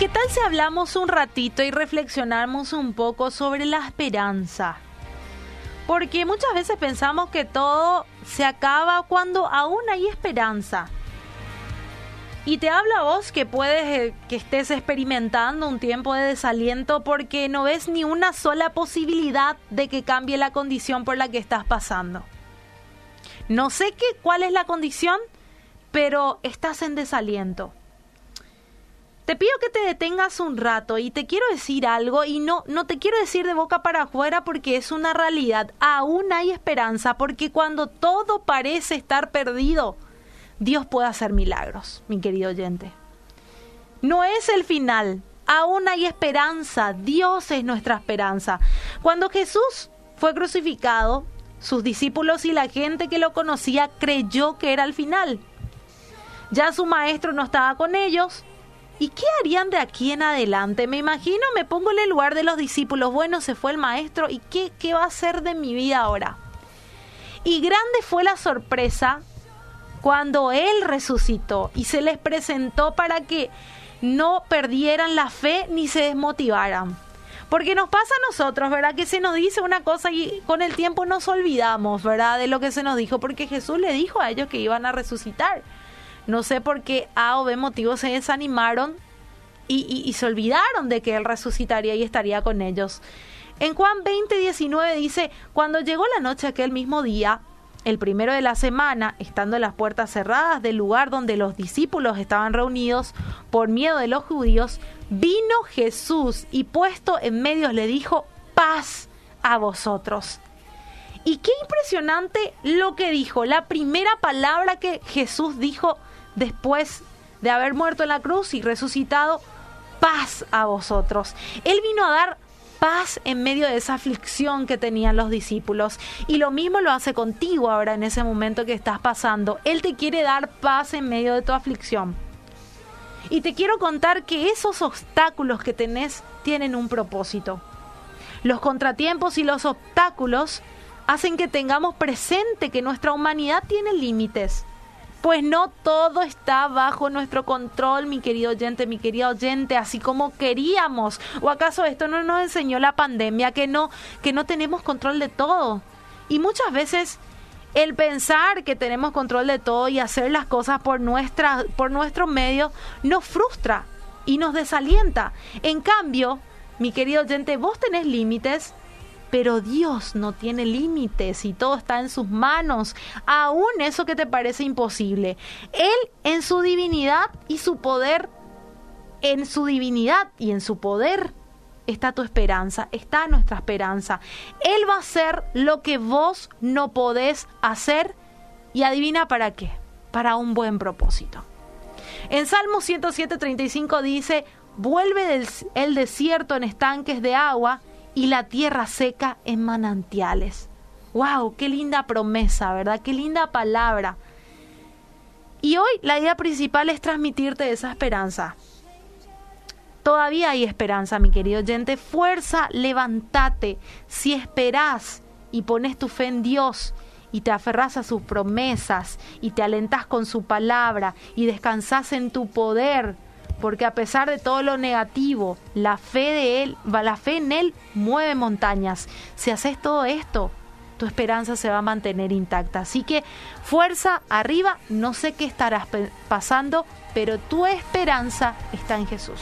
qué tal si hablamos un ratito y reflexionamos un poco sobre la esperanza? Porque muchas veces pensamos que todo se acaba cuando aún hay esperanza. Y te habla vos que puedes eh, que estés experimentando un tiempo de desaliento porque no ves ni una sola posibilidad de que cambie la condición por la que estás pasando. No sé qué cuál es la condición, pero estás en desaliento. Te pido que te detengas un rato y te quiero decir algo y no, no te quiero decir de boca para afuera porque es una realidad. Aún hay esperanza porque cuando todo parece estar perdido, Dios puede hacer milagros, mi querido oyente. No es el final, aún hay esperanza, Dios es nuestra esperanza. Cuando Jesús fue crucificado, sus discípulos y la gente que lo conocía creyó que era el final. Ya su maestro no estaba con ellos, ¿Y qué harían de aquí en adelante? Me imagino, me pongo en el lugar de los discípulos. Bueno, se fue el maestro. ¿Y qué, qué va a hacer de mi vida ahora? Y grande fue la sorpresa cuando Él resucitó y se les presentó para que no perdieran la fe ni se desmotivaran. Porque nos pasa a nosotros, ¿verdad? Que se nos dice una cosa y con el tiempo nos olvidamos, ¿verdad? De lo que se nos dijo, porque Jesús le dijo a ellos que iban a resucitar. No sé por qué A o B motivos se desanimaron y, se olvidaron de que Él resucitaría y estaría con ellos. En Juan 20, 19 dice, cuando llegó la noche aquel mismo día, el primero de la semana, estando las puertas cerradas del lugar donde los discípulos estaban reunidos por miedo de los judíos, vino Jesús y puesto en medio le dijo, paz a vosotros. Y qué impresionante lo que dijo, la primera palabra que Jesús dijo después de haber muerto en la cruz y resucitado, paz a vosotros. Él vino a dar paz en medio de esa aflicción que tenían los discípulos. Y lo mismo lo hace contigo ahora en ese momento que estás pasando. Él te quiere dar paz en medio de tu aflicción. Y te quiero contar que esos obstáculos que tenés tienen un propósito. Los contratiempos y los obstáculos hacen que tengamos presente que nuestra humanidad tiene límites pues no todo está bajo nuestro control, mi querido oyente, mi querida oyente, así como queríamos. ¿O acaso esto no nos enseñó la pandemia que no que no tenemos control de todo? Y muchas veces el pensar que tenemos control de todo y hacer las cosas por nuestra por nuestro medio nos frustra y nos desalienta. En cambio, mi querido oyente, vos tenés límites pero Dios no tiene límites y todo está en sus manos, aún eso que te parece imposible. Él en su divinidad y su poder, en su divinidad y en su poder está tu esperanza, está nuestra esperanza. Él va a hacer lo que vos no podés hacer y adivina para qué, para un buen propósito. En Salmo 107.35 dice, vuelve del, el desierto en estanques de agua y la tierra seca en manantiales. ¡Wow! ¡Qué linda promesa, ¿verdad? ¡Qué linda palabra! Y hoy la idea principal es transmitirte esa esperanza. Todavía hay esperanza, mi querido oyente. Fuerza, levántate. Si esperás y pones tu fe en Dios y te aferras a sus promesas y te alentas con su palabra y descansas en tu poder, porque a pesar de todo lo negativo, la fe de él, la fe en él mueve montañas. Si haces todo esto, tu esperanza se va a mantener intacta. Así que fuerza arriba, no sé qué estarás pasando, pero tu esperanza está en Jesús.